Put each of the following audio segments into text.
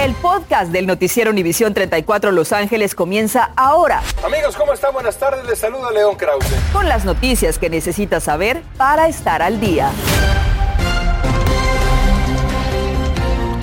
El podcast del noticiero Univisión 34 Los Ángeles comienza ahora. Amigos, ¿cómo están? Buenas tardes. Les saluda León Krause. Con las noticias que necesitas saber para estar al día.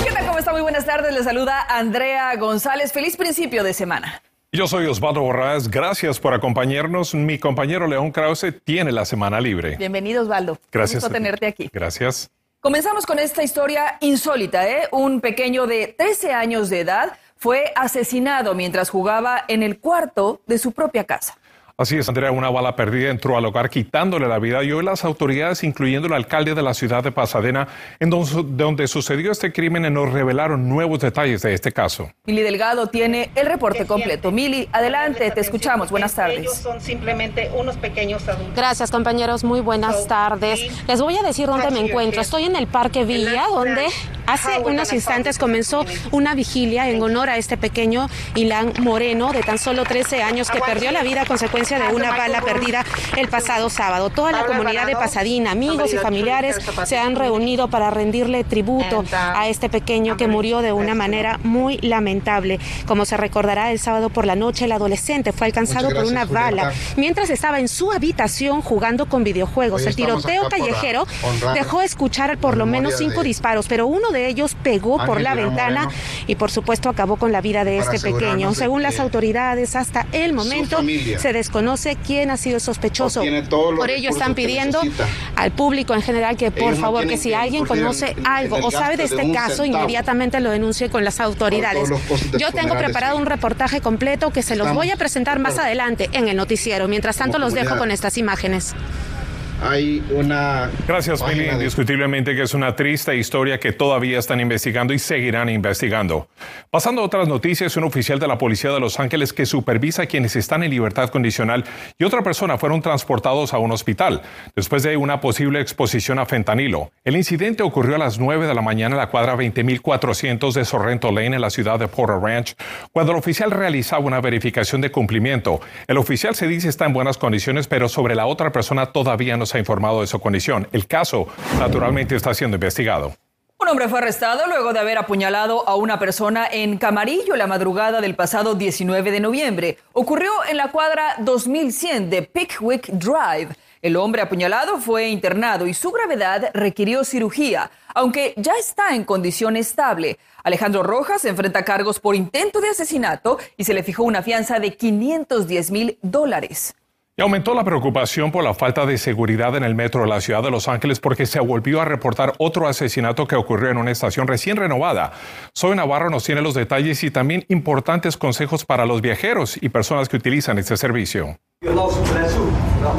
¿Qué tal? ¿Cómo está? Muy buenas tardes. Les saluda Andrea González. Feliz principio de semana. Yo soy Osvaldo Borrás. Gracias por acompañarnos. Mi compañero León Krause tiene la semana libre. Bienvenido, Osvaldo. Gracias. por tenerte aquí. Gracias. Comenzamos con esta historia insólita, ¿eh? Un pequeño de 13 años de edad fue asesinado mientras jugaba en el cuarto de su propia casa. Así es, Andrea, una bala perdida entró al hogar quitándole la vida y hoy las autoridades, incluyendo el alcalde de la ciudad de Pasadena, en donde, sucedió este crimen, nos revelaron nuevos detalles de este caso. Mili Delgado tiene el reporte completo. Mili, adelante, te escuchamos. Buenas tardes. Ellos son simplemente unos pequeños adultos. Gracias, compañeros. Muy buenas tardes. Les voy a decir dónde me encuentro. Estoy en el Parque Villa, donde hace unos instantes comenzó una vigilia en honor a este pequeño Ilan Moreno, de tan solo 13 años, que perdió la vida a consecuencia de una bala perdida el pasado sábado. Toda la comunidad de Pasadena, amigos y familiares se han reunido para rendirle tributo a este pequeño que murió de una manera muy lamentable. Como se recordará, el sábado por la noche el adolescente fue alcanzado por una bala mientras estaba en su habitación jugando con videojuegos. El tiroteo callejero dejó escuchar por lo menos cinco disparos, pero uno de ellos pegó por la ventana y por supuesto acabó con la vida de este pequeño. Según las autoridades, hasta el momento se desconoce conoce quién ha sido sospechoso. Por ello están pidiendo al público en general que por favor, que si alguien conoce algo o sabe de este caso, inmediatamente lo denuncie con las autoridades. Yo tengo preparado un reportaje completo que se los voy a presentar más adelante en el noticiero. Mientras tanto, los dejo con estas imágenes hay una... Gracias, Mili. Indiscutiblemente que es una triste historia que todavía están investigando y seguirán investigando. Pasando a otras noticias, un oficial de la Policía de Los Ángeles que supervisa a quienes están en libertad condicional y otra persona fueron transportados a un hospital después de una posible exposición a fentanilo. El incidente ocurrió a las 9 de la mañana en la cuadra 20.400 de Sorrento Lane en la ciudad de Porter Ranch, cuando el oficial realizaba una verificación de cumplimiento. El oficial se dice está en buenas condiciones, pero sobre la otra persona todavía no ha informado de su condición. El caso, naturalmente, está siendo investigado. Un hombre fue arrestado luego de haber apuñalado a una persona en Camarillo la madrugada del pasado 19 de noviembre. Ocurrió en la cuadra 2100 de Pickwick Drive. El hombre apuñalado fue internado y su gravedad requirió cirugía, aunque ya está en condición estable. Alejandro Rojas enfrenta cargos por intento de asesinato y se le fijó una fianza de 510 mil dólares. Y aumentó la preocupación por la falta de seguridad en el metro de la ciudad de Los Ángeles porque se volvió a reportar otro asesinato que ocurrió en una estación recién renovada. Soy Navarro nos tiene los detalles y también importantes consejos para los viajeros y personas que utilizan este servicio.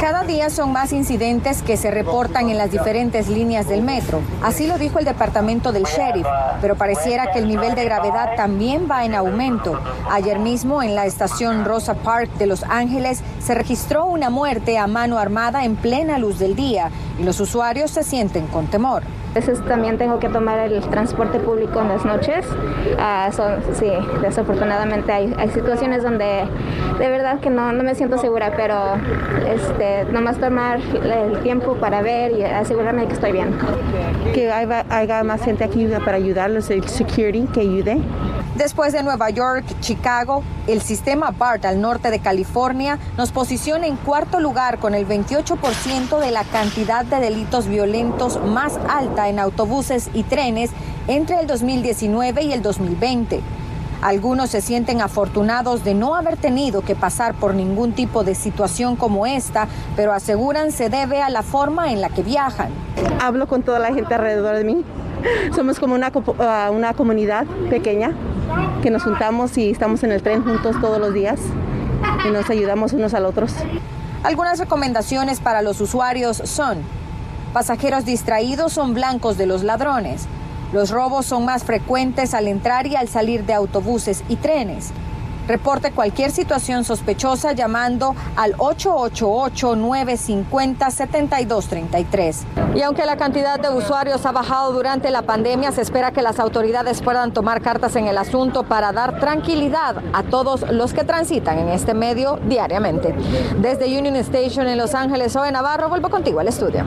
Cada día son más incidentes que se reportan en las diferentes líneas del metro. Así lo dijo el departamento del sheriff, pero pareciera que el nivel de gravedad también va en aumento. Ayer mismo en la estación Rosa Park de Los Ángeles se registró una muerte a mano armada en plena luz del día y los usuarios se sienten con temor. A veces también tengo que tomar el transporte público en las noches. Ah, sí, desafortunadamente hay, hay, situaciones donde de verdad que no, no me siento segura, pero este, nomás tomar el tiempo para ver y asegurarme de que estoy bien. Que haya, haya más gente aquí para ayudarlos, el security que ayude. Después de Nueva York, Chicago, el sistema BART al norte de California nos posiciona en cuarto lugar con el 28% de la cantidad de delitos violentos más alta en autobuses y trenes entre el 2019 y el 2020. Algunos se sienten afortunados de no haber tenido que pasar por ningún tipo de situación como esta, pero aseguran se debe a la forma en la que viajan. Hablo con toda la gente alrededor de mí. Somos como una, ah, una comunidad pequeña que nos juntamos y estamos en el tren juntos todos los días y nos ayudamos unos a otros. Algunas recomendaciones para los usuarios son, pasajeros distraídos son blancos de los ladrones, los robos son más frecuentes al entrar y al salir de autobuses y trenes, Reporte cualquier situación sospechosa llamando al 888-950-7233. Y aunque la cantidad de usuarios ha bajado durante la pandemia, se espera que las autoridades puedan tomar cartas en el asunto para dar tranquilidad a todos los que transitan en este medio diariamente. Desde Union Station en Los Ángeles, Zoe Navarro, vuelvo contigo al estudio.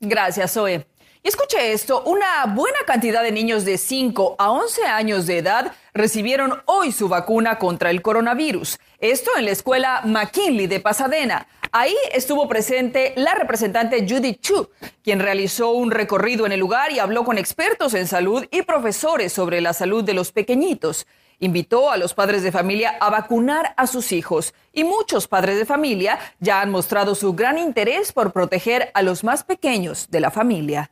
Gracias, Zoe. Y escuche esto, una buena cantidad de niños de 5 a 11 años de edad recibieron hoy su vacuna contra el coronavirus. Esto en la escuela McKinley de Pasadena. Ahí estuvo presente la representante Judy Chu, quien realizó un recorrido en el lugar y habló con expertos en salud y profesores sobre la salud de los pequeñitos. Invitó a los padres de familia a vacunar a sus hijos y muchos padres de familia ya han mostrado su gran interés por proteger a los más pequeños de la familia.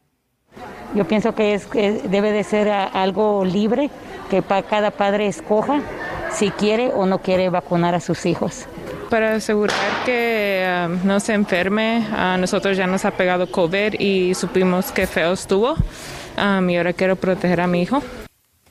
Yo pienso que, es, que debe de ser algo libre, que cada padre escoja si quiere o no quiere vacunar a sus hijos. Para asegurar que um, no se enferme, a nosotros ya nos ha pegado COVID y supimos que feo estuvo um, y ahora quiero proteger a mi hijo.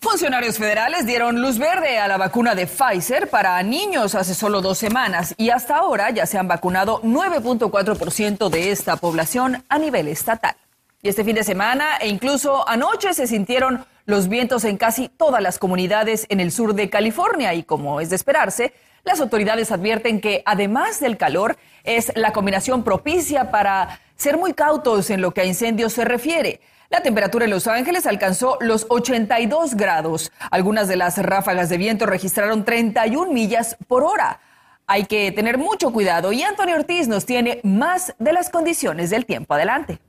Funcionarios federales dieron luz verde a la vacuna de Pfizer para niños hace solo dos semanas y hasta ahora ya se han vacunado 9.4% de esta población a nivel estatal. Y este fin de semana e incluso anoche se sintieron los vientos en casi todas las comunidades en el sur de California y como es de esperarse, las autoridades advierten que además del calor es la combinación propicia para ser muy cautos en lo que a incendios se refiere. La temperatura en Los Ángeles alcanzó los 82 grados. Algunas de las ráfagas de viento registraron 31 millas por hora. Hay que tener mucho cuidado y Antonio Ortiz nos tiene más de las condiciones del tiempo. Adelante.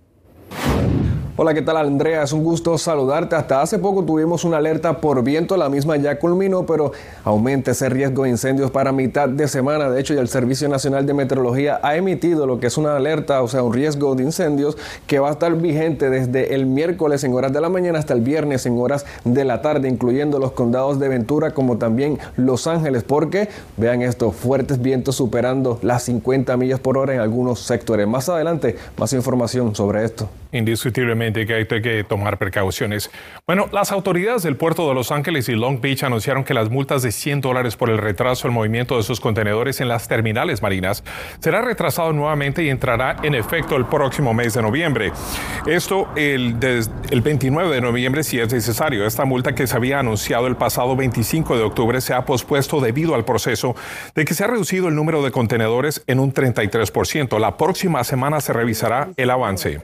Hola, ¿qué tal Andrea? Es un gusto saludarte. Hasta hace poco tuvimos una alerta por viento, la misma ya culminó, pero aumenta ese riesgo de incendios para mitad de semana. De hecho, ya el Servicio Nacional de Meteorología ha emitido lo que es una alerta, o sea, un riesgo de incendios que va a estar vigente desde el miércoles en horas de la mañana hasta el viernes en horas de la tarde, incluyendo los condados de Ventura como también Los Ángeles, porque vean esto, fuertes vientos superando las 50 millas por hora en algunos sectores. Más adelante, más información sobre esto. Indiscutiblemente que hay que tomar precauciones. Bueno, las autoridades del puerto de Los Ángeles y Long Beach anunciaron que las multas de 100 dólares por el retraso del movimiento de sus contenedores en las terminales marinas será retrasado nuevamente y entrará en efecto el próximo mes de noviembre. Esto el, el 29 de noviembre si es necesario. Esta multa que se había anunciado el pasado 25 de octubre se ha pospuesto debido al proceso de que se ha reducido el número de contenedores en un 33%. La próxima semana se revisará el avance.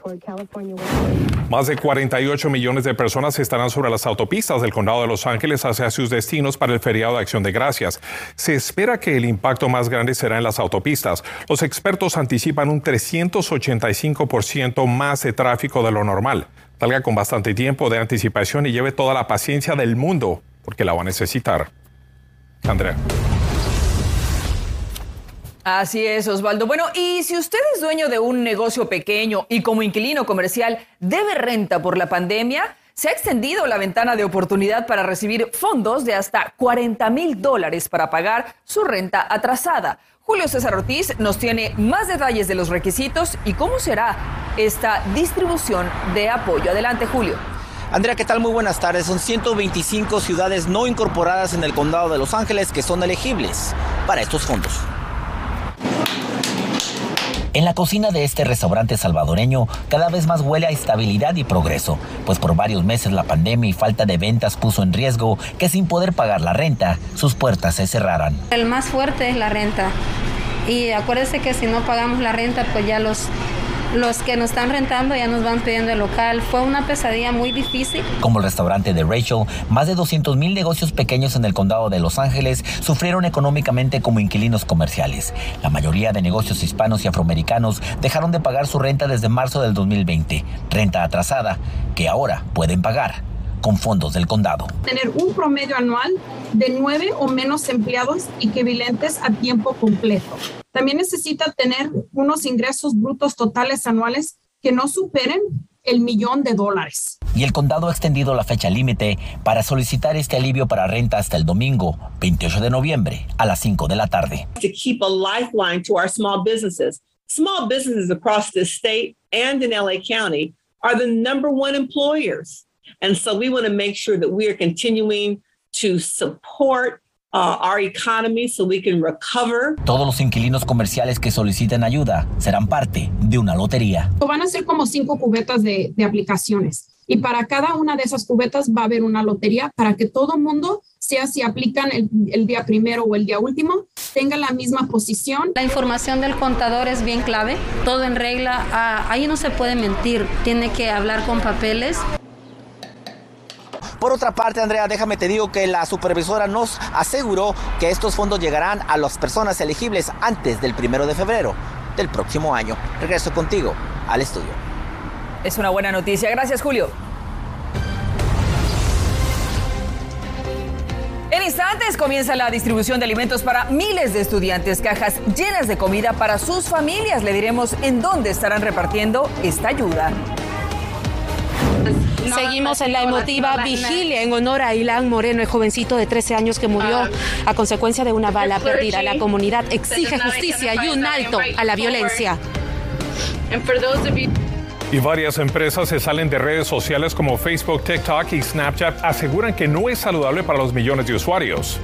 Más de 48 millones de personas estarán sobre las autopistas del condado de Los Ángeles hacia sus destinos para el feriado de Acción de Gracias. Se espera que el impacto más grande será en las autopistas. Los expertos anticipan un 385% más de tráfico de lo normal. Salga con bastante tiempo de anticipación y lleve toda la paciencia del mundo, porque la va a necesitar. Andrea. Así es, Osvaldo. Bueno, y si usted es dueño de un negocio pequeño y como inquilino comercial debe renta por la pandemia, se ha extendido la ventana de oportunidad para recibir fondos de hasta 40 mil dólares para pagar su renta atrasada. Julio César Ortiz nos tiene más detalles de los requisitos y cómo será esta distribución de apoyo. Adelante, Julio. Andrea, ¿qué tal? Muy buenas tardes. Son 125 ciudades no incorporadas en el condado de Los Ángeles que son elegibles para estos fondos. En la cocina de este restaurante salvadoreño cada vez más huele a estabilidad y progreso, pues por varios meses la pandemia y falta de ventas puso en riesgo que sin poder pagar la renta, sus puertas se cerraran. El más fuerte es la renta. Y acuérdese que si no pagamos la renta, pues ya los los que nos están rentando ya nos van pidiendo el local. Fue una pesadilla muy difícil. Como el restaurante de Rachel, más de 200 mil negocios pequeños en el condado de Los Ángeles sufrieron económicamente como inquilinos comerciales. La mayoría de negocios hispanos y afroamericanos dejaron de pagar su renta desde marzo del 2020, renta atrasada que ahora pueden pagar con fondos del condado. Tener un promedio anual de nueve o menos empleados equivalentes a tiempo completo. También necesita tener unos ingresos brutos totales anuales que no superen el millón de dólares. Y el condado ha extendido la fecha límite para solicitar este alivio para renta hasta el domingo, 28 de noviembre, a las 5 de la tarde. To keep a lifeline to our small businesses. Small businesses across the state and in LA County are the number one employers. And so we want to make sure that we are continuing to support Uh, our economy so we can recover. Todos los inquilinos comerciales que soliciten ayuda serán parte de una lotería. Van a ser como cinco cubetas de, de aplicaciones. y para cada una de esas cubetas va a haber una lotería para que todo mundo, sea si aplican el, día primero o el día último, tenga la misma posición. La información del contador es bien clave, todo en regla, ah, ahí no se puede mentir, tiene que hablar con papeles. Por otra parte, Andrea, déjame te digo que la supervisora nos aseguró que estos fondos llegarán a las personas elegibles antes del primero de febrero del próximo año. Regreso contigo al estudio. Es una buena noticia. Gracias, Julio. En instantes comienza la distribución de alimentos para miles de estudiantes, cajas llenas de comida para sus familias. Le diremos en dónde estarán repartiendo esta ayuda. Seguimos en la emotiva vigilia en honor a Ilan Moreno, el jovencito de 13 años que murió ah. a consecuencia de una bala perdida. La comunidad exige justicia y un alto a la violencia. Y varias empresas se salen de redes sociales como Facebook, TikTok y Snapchat aseguran que no es saludable para los millones de usuarios.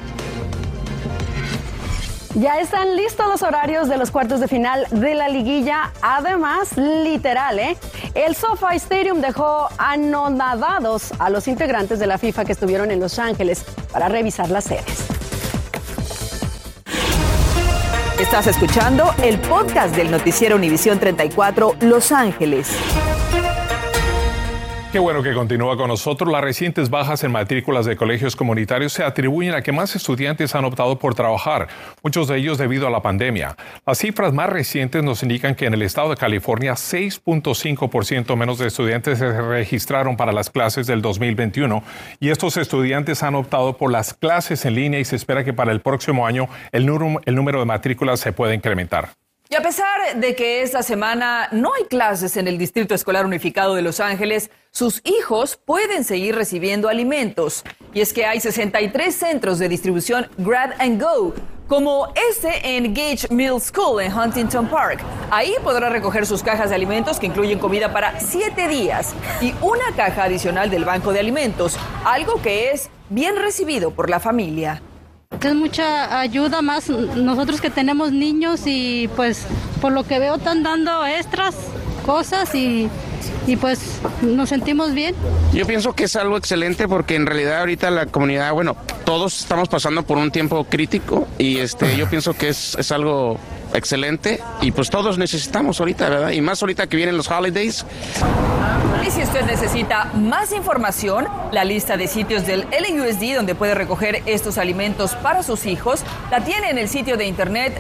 Ya están listos los horarios de los cuartos de final de la liguilla. Además, literal, ¿eh? El SoFi Stadium dejó anonadados a los integrantes de la FIFA que estuvieron en Los Ángeles para revisar las sedes. Estás escuchando el podcast del noticiero Univisión 34 Los Ángeles. Qué bueno que continúa con nosotros. Las recientes bajas en matrículas de colegios comunitarios se atribuyen a que más estudiantes han optado por trabajar, muchos de ellos debido a la pandemia. Las cifras más recientes nos indican que en el estado de California 6.5% menos de estudiantes se registraron para las clases del 2021 y estos estudiantes han optado por las clases en línea y se espera que para el próximo año el, número de matrículas se pueda incrementar. Y a pesar de que esta semana no hay clases en el Distrito Escolar Unificado de Los Ángeles, sus hijos pueden seguir recibiendo alimentos. Y es que hay 63 centros de distribución Grab and Go, como este en Gage Mill School en Huntington Park. Ahí podrá recoger sus cajas de alimentos que incluyen comida para 7 días y una caja adicional del Banco de Alimentos, algo que es bien recibido por la familia es mucha ayuda más nosotros que tenemos niños y pues por lo que veo están dando extras cosas y, y pues nos sentimos bien. Yo pienso que es algo excelente porque en realidad ahorita la comunidad, bueno, todos estamos pasando por un tiempo crítico y este yo pienso que es, es algo excelente y pues todos necesitamos ahorita, ¿verdad? Y más ahorita que vienen los holidays. Y si usted necesita más información, la lista de sitios del LUSD donde puede recoger estos alimentos para sus hijos, la tiene en el sitio de internet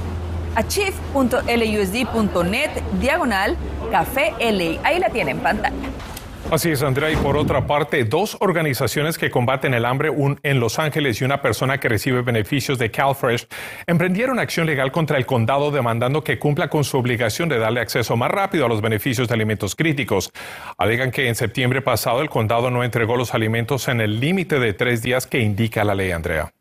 achieve.lusd.net diagonal café LA. Ahí la tiene en pantalla. Así es, Andrea. Y por otra parte, dos organizaciones que combaten el hambre un, en Los Ángeles y una persona que recibe beneficios de CalFresh emprendieron acción legal contra el condado demandando que cumpla con su obligación de darle acceso más rápido a los beneficios de alimentos críticos. Alegan que en septiembre pasado el condado no entregó los alimentos en el límite de tres días que indica la ley, Andrea.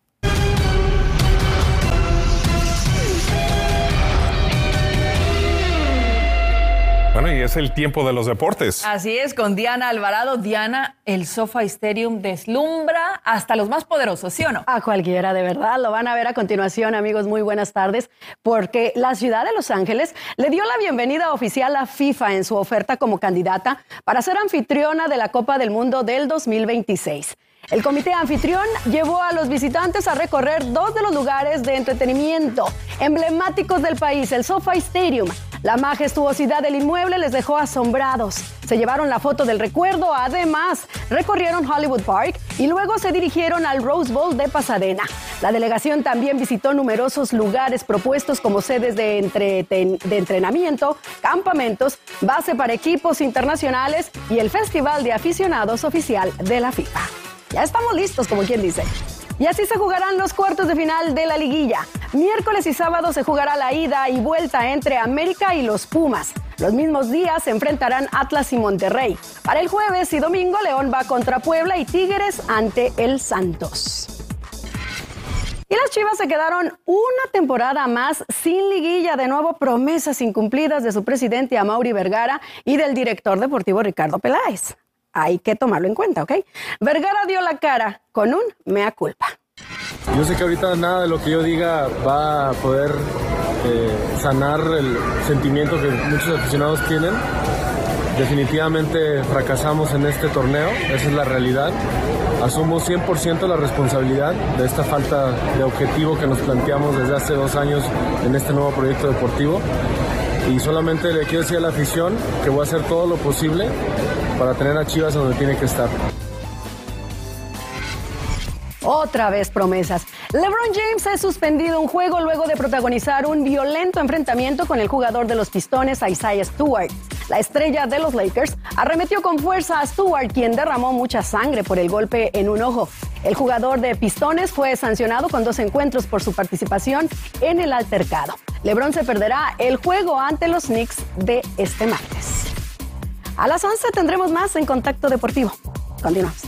Bueno, y es el tiempo de los deportes. Así es, con Diana Alvarado. Diana, el Sofa Stadium deslumbra hasta los más poderosos, ¿sí o no? A cualquiera, de verdad. Lo van a ver a continuación, amigos. Muy buenas tardes. Porque la ciudad de Los Ángeles le dio la bienvenida oficial a FIFA en su oferta como candidata para ser anfitriona de la Copa del Mundo del 2026. El comité anfitrión llevó a los visitantes a recorrer dos de los lugares de entretenimiento emblemáticos del país, el SoFi Stadium. La majestuosidad del inmueble les dejó asombrados. Se llevaron la foto del recuerdo, además recorrieron Hollywood Park y luego se dirigieron al Rose Bowl de Pasadena. La delegación también visitó numerosos lugares propuestos como sedes de, de entrenamiento, campamentos, base para equipos internacionales y el Festival de Aficionados Oficial de la FIFA. Ya estamos listos, como quien dice. Y así se jugarán los cuartos de final de la liguilla. Miércoles y sábado se jugará la ida y vuelta entre América y los Pumas. Los mismos días se enfrentarán Atlas y Monterrey. Para el jueves y domingo, León va contra Puebla y Tigres ante el Santos. Y las Chivas se quedaron una temporada más sin liguilla, de nuevo promesas incumplidas de su presidente Amaury Vergara y del director deportivo Ricardo Peláez hay que tomarlo en cuenta, ¿ok? Vergara dio la cara con un mea culpa. Yo sé que ahorita nada de lo que yo diga va a poder eh, sanar el sentimiento que muchos aficionados tienen, definitivamente fracasamos en este torneo, esa es la realidad. Asumo 100% la responsabilidad de esta falta de objetivo que nos planteamos desde hace dos años en este nuevo proyecto deportivo. Y solamente le quiero decir a la afición que voy a hacer todo lo posible para tener a Chivas donde tiene que estar. Otra vez promesas. LeBron James ha suspendido un juego luego de protagonizar un violento enfrentamiento con el jugador de los Pistones, Isaiah Stewart. La estrella de los Lakers arremetió con fuerza a Stewart, quien derramó mucha sangre por el golpe en un ojo. El jugador de Pistones fue sancionado con dos encuentros por su participación en el altercado. LeBron se perderá el juego ante los Knicks de este martes. A las 11 tendremos más en Contacto Deportivo. Continuamos.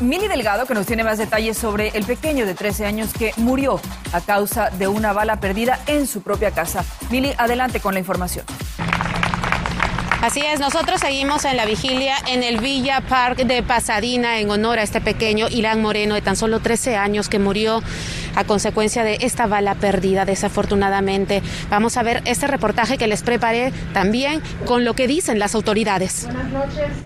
Mili Delgado, que nos tiene más detalles sobre el pequeño de 13 años que murió a causa de una bala perdida en su propia casa. Mili, adelante con la información. Así es, nosotros seguimos en la vigilia en el Villa Park de Pasadena en honor a este pequeño Ilan Moreno de tan solo 13 años que murió a consecuencia de esta bala perdida, desafortunadamente. Vamos a ver este reportaje que les preparé también con lo que dicen las autoridades.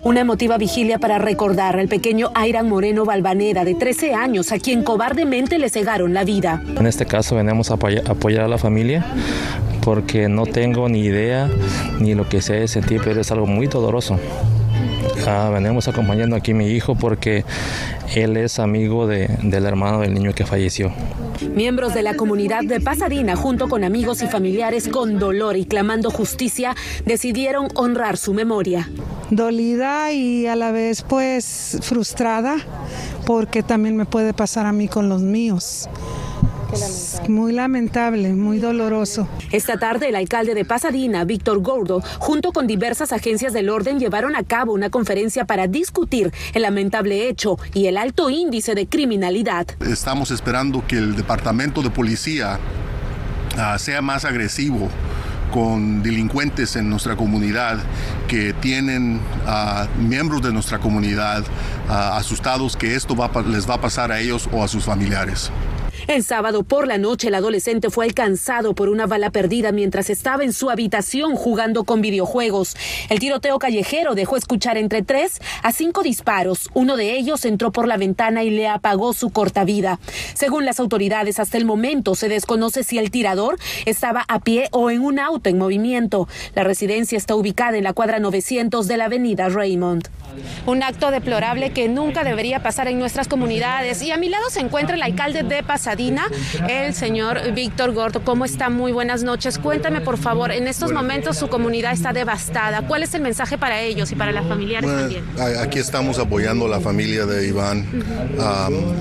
Una emotiva vigilia para recordar al pequeño Airan Moreno Balvanera, de 13 años, a quien cobardemente le cegaron la vida. En este caso venimos a apoyar a la familia porque no tengo ni idea ni lo que se de sentir, pero es algo muy doloroso. Ah, venimos acompañando aquí a mi hijo porque él es amigo del hermano del niño que falleció. Miembros de la comunidad de Pasadena, junto con amigos y familiares con dolor y clamando justicia, decidieron honrar su memoria. Dolida y a la vez pues frustrada porque también me puede pasar a mí con los míos. Muy lamentable, muy doloroso. Esta tarde el alcalde de Pasadena, Víctor Gordo, junto con diversas agencias del orden llevaron a cabo una conferencia para discutir el lamentable hecho y el alto índice de criminalidad. Estamos esperando que el departamento de policía ah, sea más agresivo con delincuentes en nuestra comunidad que tienen a miembros de nuestra comunidad ah, asustados que esto les va a pasar a ellos o a sus familiares. El sábado por la noche el adolescente fue alcanzado por una bala perdida mientras estaba en su habitación jugando con videojuegos. El tiroteo callejero dejó escuchar entre tres a cinco disparos. Uno de ellos entró por la ventana y le apagó su corta vida. Según las autoridades, hasta el momento se desconoce si el tirador estaba a pie o en un auto en movimiento. La residencia está ubicada en la cuadra 900 de la avenida Raymond. Un acto deplorable que nunca debería pasar en nuestras comunidades. Y a mi lado se encuentra el alcalde de Pasadena, el señor Víctor Gordo. ¿Cómo está? Muy buenas noches. Cuéntame, por favor, en estos momentos su comunidad está devastada. ¿Cuál es el mensaje para ellos y para las familiares también? Aquí estamos apoyando a la familia de Iván,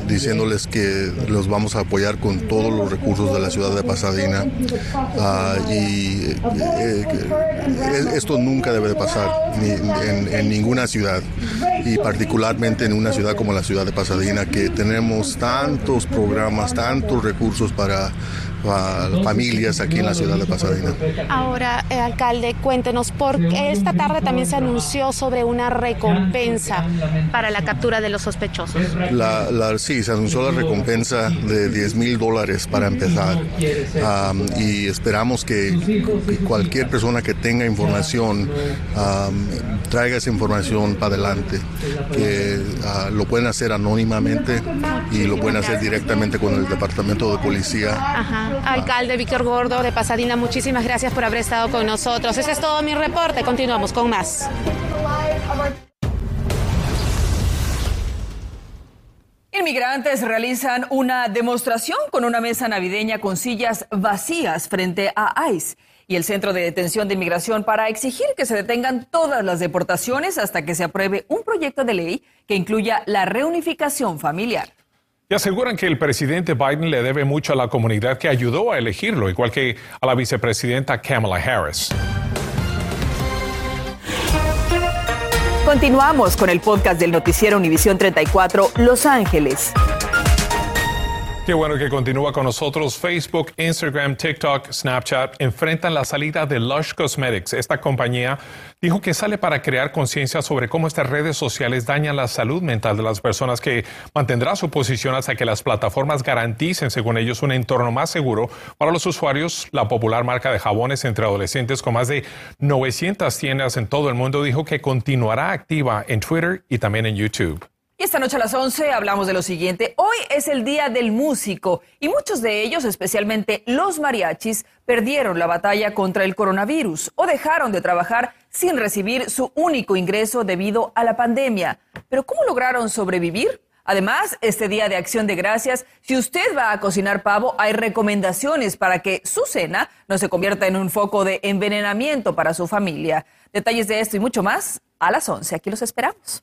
diciéndoles que los vamos a apoyar con todos los recursos de la ciudad de Pasadena. Ah, y eh, eh, esto nunca debe de pasar en ninguna ciudad y particularmente en una ciudad como la ciudad de Pasadena que tenemos tantos programas, tantos recursos para familias aquí en la ciudad de Pasadena. Ahora, eh, alcalde, cuéntenos, porque esta tarde también se anunció sobre una recompensa para la captura de los sospechosos. La, sí, se anunció la recompensa de 10 mil dólares para empezar y esperamos que, cualquier persona que tenga información traiga esa información para adelante, que ah, lo pueden hacer anónimamente y lo pueden hacer directamente con el departamento de policía. Ajá. Alcalde Víctor Gordo de Pasadena, muchísimas gracias por haber estado con nosotros. Ese es todo mi reporte. Continuamos con más. Inmigrantes realizan una demostración con una mesa navideña con sillas vacías frente a ICE y el Centro de Detención de Inmigración para exigir que se detengan todas las deportaciones hasta que se apruebe un proyecto de ley que incluya la reunificación familiar. Y aseguran que el presidente Biden le debe mucho a la comunidad que ayudó a elegirlo, igual que a la vicepresidenta Kamala Harris. Continuamos con el podcast del noticiero Univisión 34 Los Ángeles. Qué bueno que continúa con nosotros. Facebook, Instagram, TikTok, Snapchat enfrentan la salida de Lush Cosmetics. Esta compañía dijo que sale para crear conciencia sobre cómo estas redes sociales dañan la salud mental de las personas, que mantendrá su posición hasta que las plataformas garanticen, según ellos, un entorno más seguro para los usuarios. La popular marca de jabones entre adolescentes con más de 900 tiendas en todo el mundo dijo que continuará activa en Twitter y también en YouTube. Y esta noche a las 11 hablamos de lo siguiente. Hoy es el Día del Músico y muchos de ellos, especialmente los mariachis, perdieron la batalla contra el coronavirus o dejaron de trabajar sin recibir su único ingreso debido a la pandemia. Pero ¿cómo lograron sobrevivir? Además, este Día de Acción de Gracias, si usted va a cocinar pavo, hay recomendaciones para que su cena no se convierta en un foco de envenenamiento para su familia. Detalles de esto y mucho más a las 11. Aquí los esperamos.